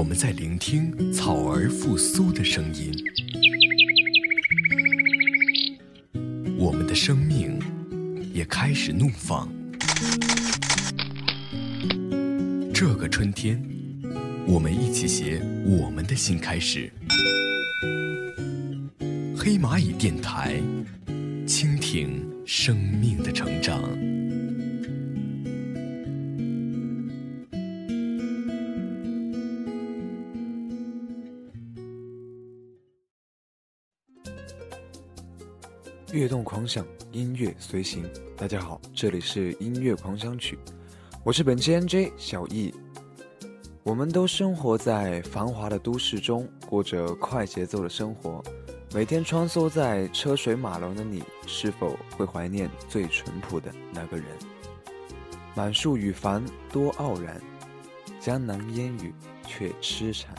我们在聆听草儿复苏的声音，我们的生命也开始怒放。这个春天，我们一起写我们的新开始。黑蚂蚁电台，倾听生命的成长。悦动狂想，音乐随行。大家好，这里是音乐狂想曲，我是本期 NJ 小易。我们都生活在繁华的都市中，过着快节奏的生活。每天穿梭在车水马龙的你，是否会怀念最淳朴的那个人？满树雨繁多傲然，江南烟雨却痴缠。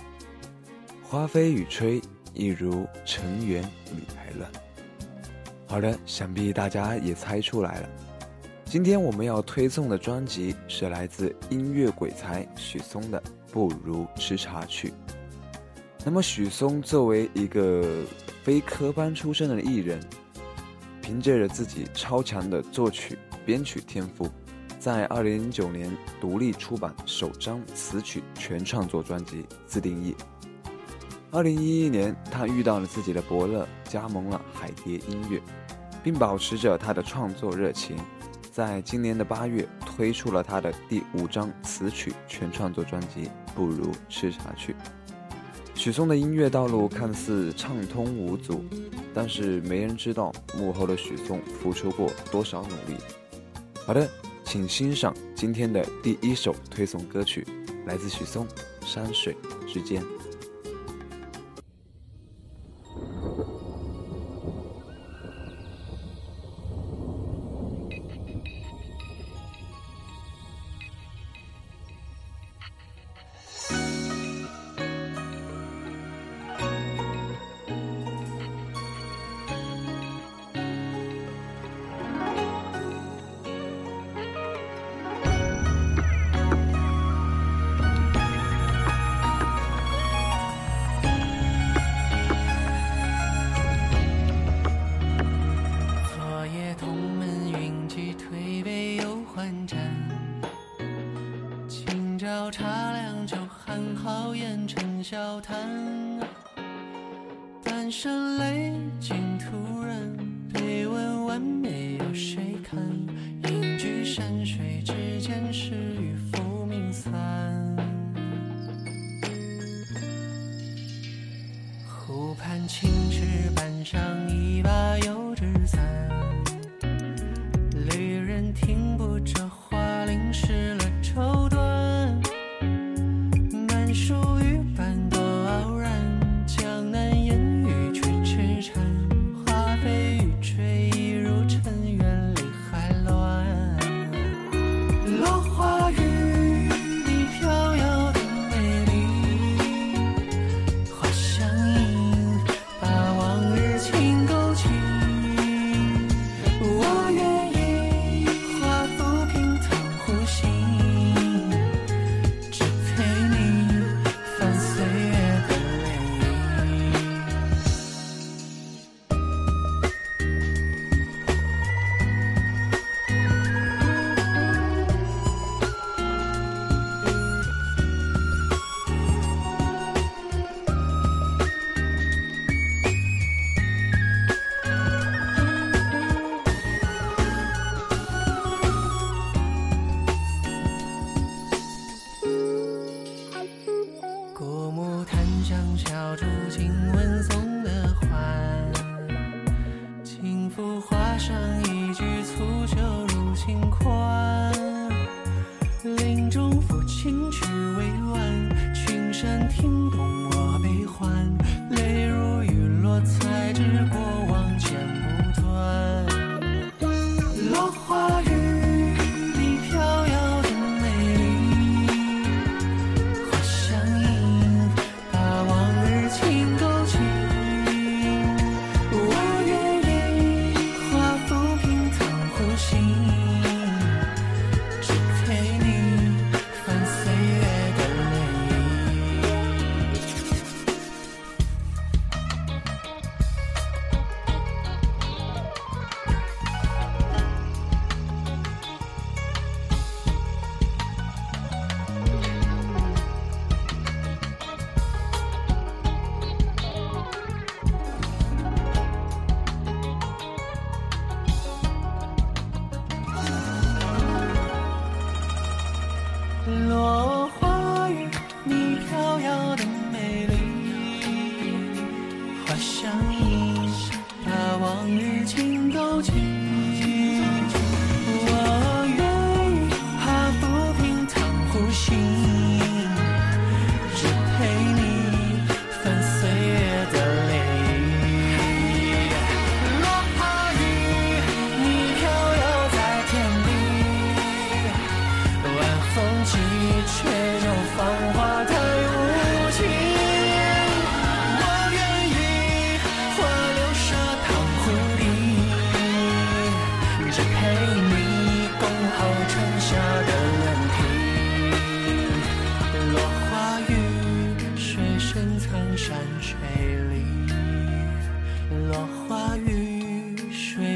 花飞雨吹，一如尘缘里来乱。好的，想必大家也猜出来了。今天我们要推送的专辑是来自音乐鬼才许嵩的《不如吃茶去》。那么许嵩作为一个非科班出身的艺人，凭借着自己超强的作曲编曲天赋，在二零零九年独立出版首张词曲全创作专辑《自定义》。二零一一年，他遇到了自己的伯乐，加盟了海蝶音乐。并保持着他的创作热情，在今年的八月推出了他的第五张词曲全创作专辑《不如吃茶去》。许嵩的音乐道路看似畅通无阻，但是没人知道幕后的许嵩付出过多少努力。好的，请欣赏今天的第一首推送歌曲，来自许嵩《山水之间》。笑谈，半生泪尽，徒然被问完美有谁看？隐居山水之间，是与浮名散。湖畔青石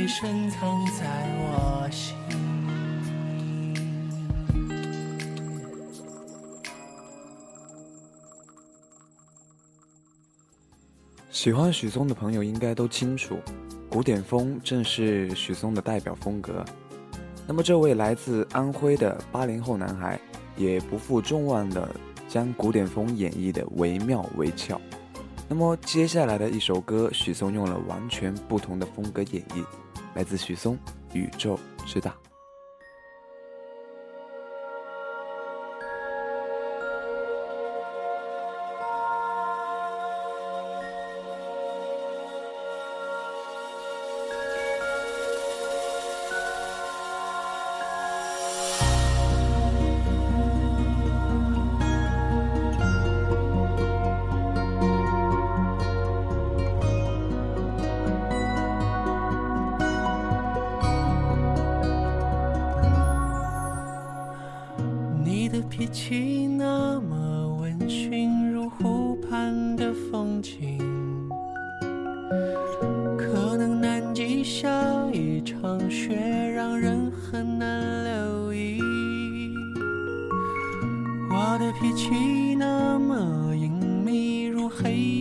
深藏在我心喜欢许嵩的朋友应该都清楚古典风正是许嵩的代表风格。那么这位来自安徽的八零后男孩也不负众望的将古典风演绎的惟妙惟肖。那么接下来的一首歌许嵩用了完全不同的风格演绎。来自许嵩宇宙之大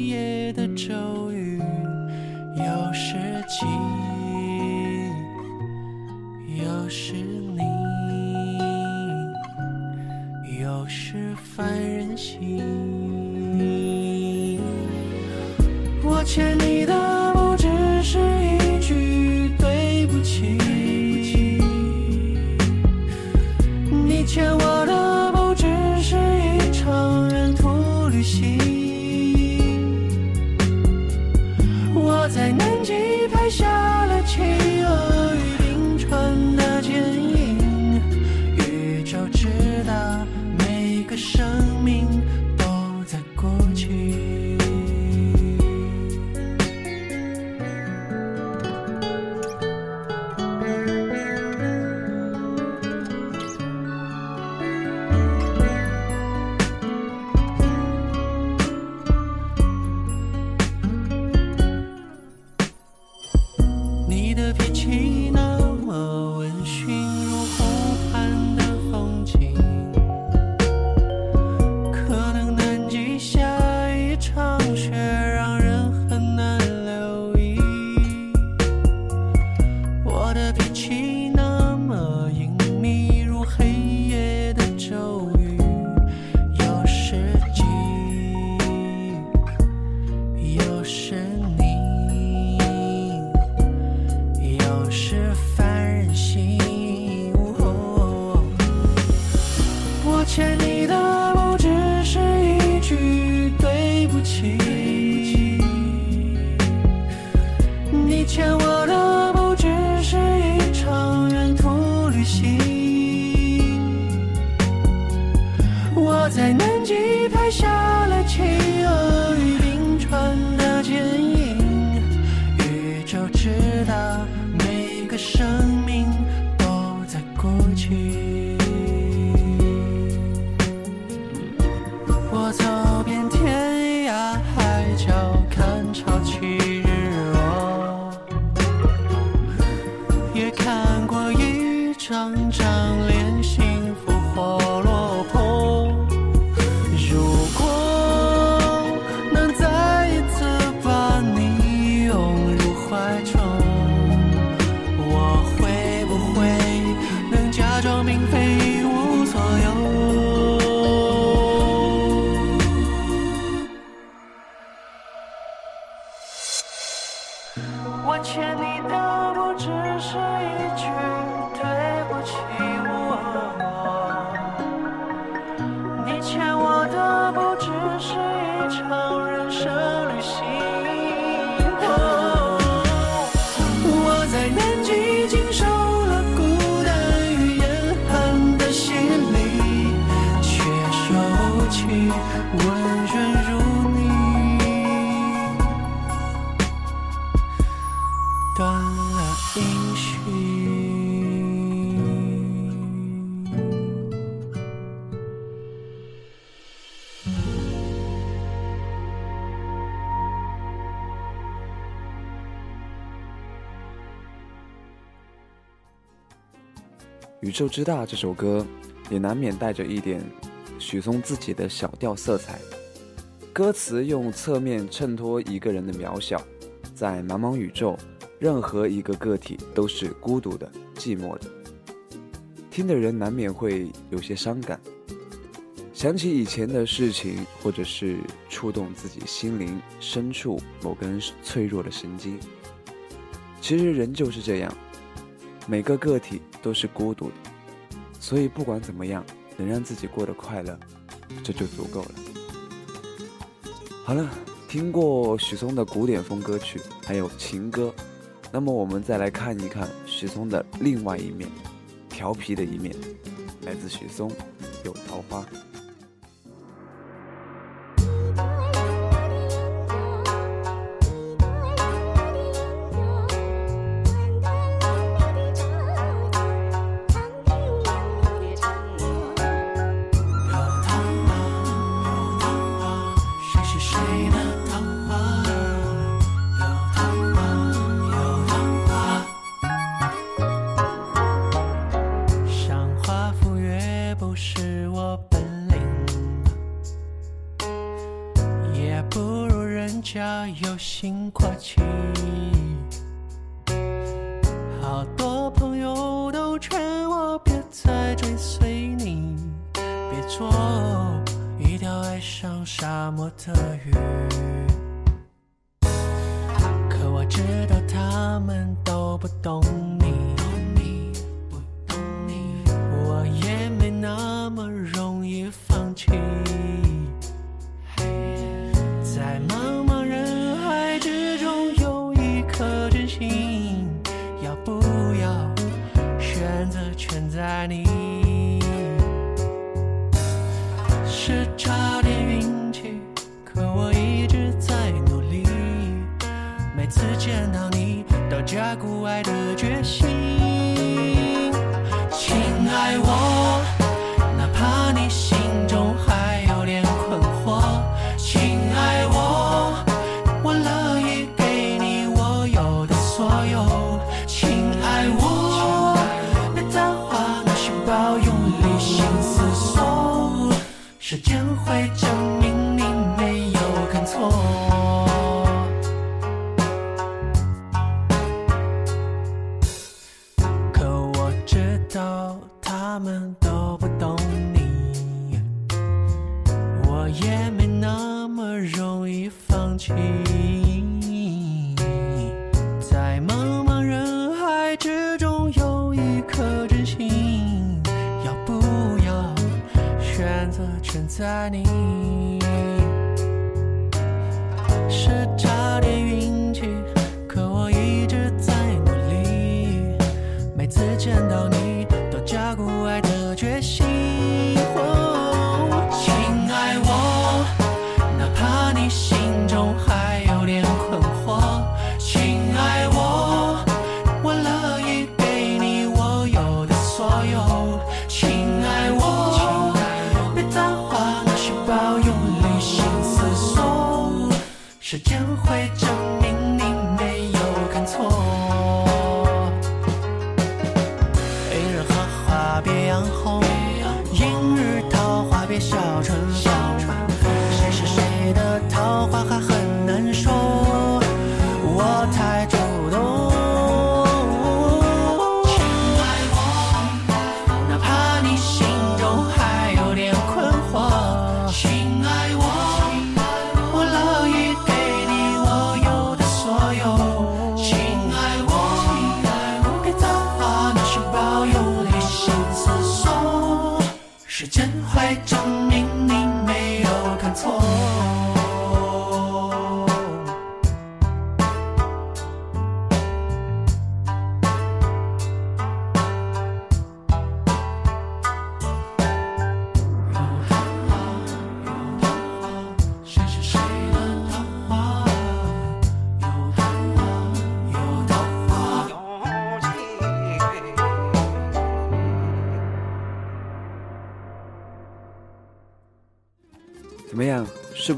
夜的咒语，有时晴，有时你，有时烦人心。我欠你。宇宙之大》这首歌也难免带着一点许嵩自己的小调色彩。歌词用侧面衬托一个人的渺小，在茫茫宇宙，任何一个个体都是孤独的、寂寞的。听的人难免会有些伤感，想起以前的事情，或者是触动自己心灵深处某根脆弱的神经。其实人就是这样，每个个体都是孤独的，所以不管怎么样，能让自己过得快乐，这就足够了。好了，听过许嵩的古典风歌曲，还有情歌，那么我们再来看一看许嵩的另外一面，调皮的一面，来自许嵩，《有桃花》。有心阔气，好多朋友都劝我别再追随你，别做一条爱上沙漠的鱼。可我知道他们都不懂都加固爱的决心。在茫茫人海之中，有一颗真心，要不要选择承载你？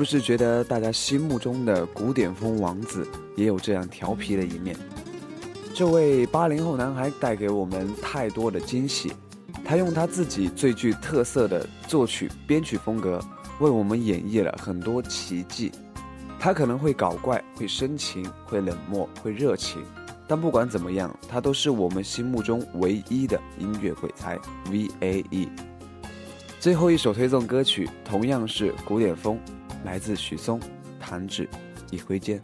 是觉得大家心目中的古典风王子也有这样调皮的一面？这位八零后男孩带给我们太多的惊喜，他用他自己最具特色的作曲编曲风格，为我们演绎了很多奇迹。他可能会搞怪，会深情，会冷漠，会热情，但不管怎么样，他都是我们心目中唯一的音乐鬼才 V A E。最后一首推送歌曲同样是古典风，来自许嵩，《弹指一挥间》。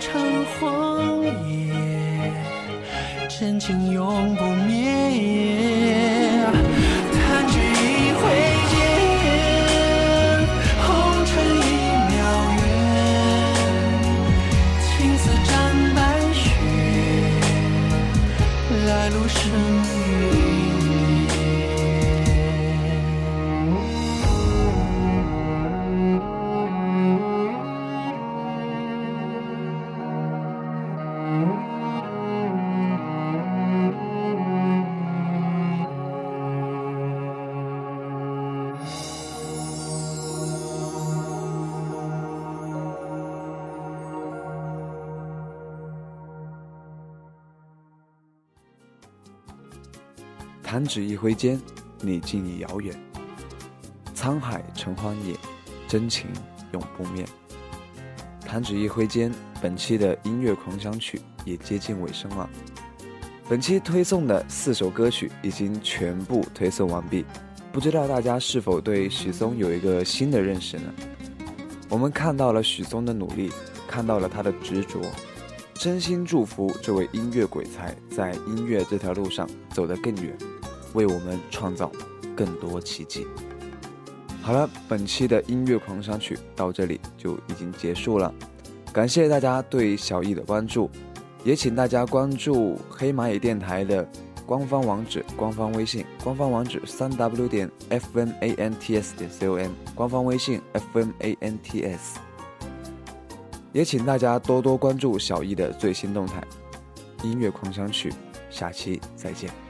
成荒野，真情永不灭。弹指一挥间，你竟已遥远。沧海成荒野，真情永不灭。弹指一挥间，本期的音乐狂想曲也接近尾声了。本期推送的四首歌曲已经全部推送完毕，不知道大家是否对许嵩有一个新的认识呢？我们看到了许嵩的努力，看到了他的执着，真心祝福这位音乐鬼才在音乐这条路上走得更远，为我们创造更多奇迹。好了，本期的音乐狂想曲到这里就已经结束了，感谢大家对小易的关注，也请大家关注黑蚂蚁电台的官方网址、官方微信。官方网址：三 w 点 fmants 点 com，官方微信：fmants。也请大家多多关注小易的最新动态。音乐狂想曲，下期再见。